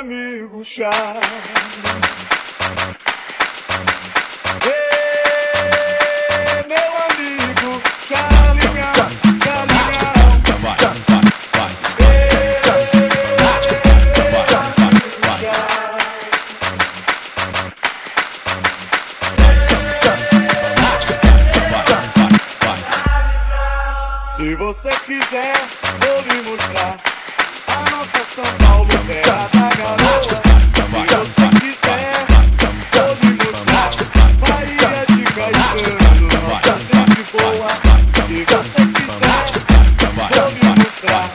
amigo Charlie. Ei, meu amigo vai, vai. Ei, Se você quiser, vou lhe mostrar a nossa São Paulo, da garoa. Se você quiser, mostrar Bahia de Caetano, nossa gente boa. Se você quiser, lhe mostrar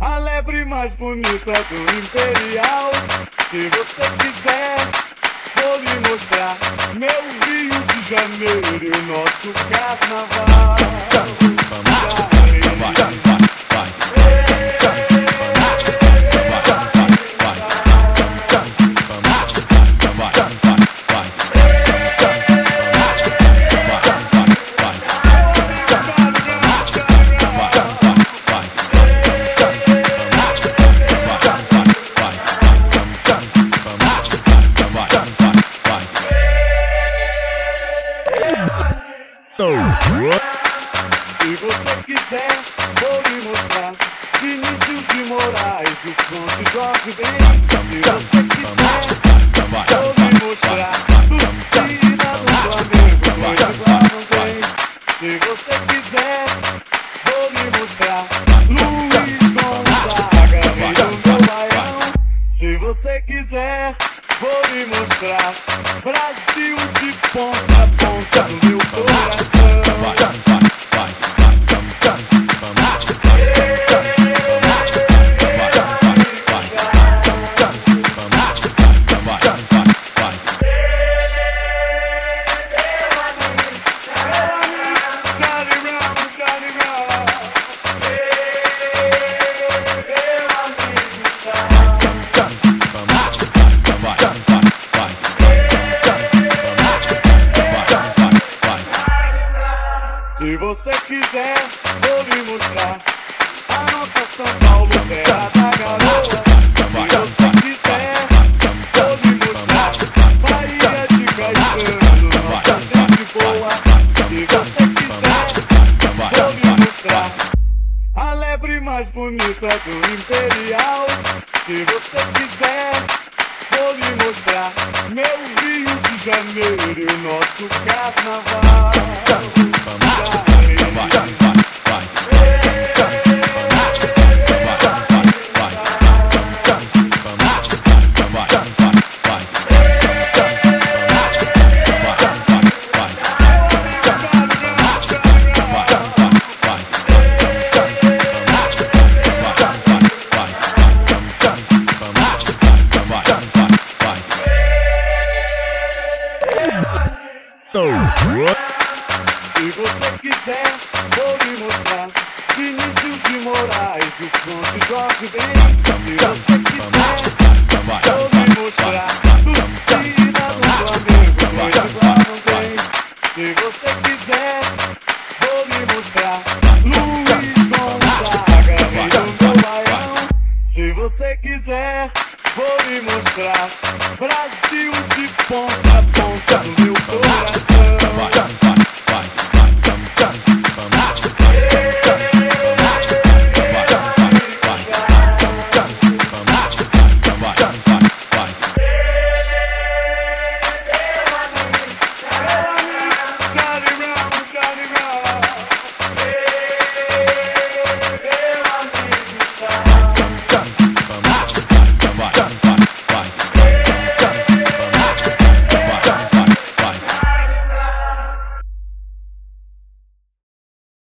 a lebre mais bonita do Imperial. Se você quiser, vou lhe mostrar meu Rio de Janeiro e o nosso carnaval. Se você quiser, vou lhe mostrar Vinícius de Moraes, o de Jorge Ben. Se você quiser, vou lhe mostrar Torcida do Flamengo, não tem. Se você quiser, vou lhe mostrar Luiz Gonzaga, rei do meu baião. Se você quiser, vou lhe mostrar Brasil de ponta a ponta do meu coração. Charlie você quiser, vou lhe mostrar a nossa São Paulo, terra da garoa. Se você quiser, vou lhe mostrar Bahia de Caetano, nossa gente boa. Se você quiser, vou lhe mostrar a lebre mais bonita do Imperial. Se você quiser, vou lhe mostrar meu Rio de Janeiro e o nosso carnaval. Se você quiser, vou lhe mostrar Vinícius de Moraes, o de Jorge Ben. Se você quiser, vou lhe mostrar Torcida do Flamengo, igual não tem. Se você quiser, vou lhe mostrar Luiz Gonzaga, rei do meu baião. Se você quiser, vou lhe mostrar Brasil de ponta a ponta do meu coração.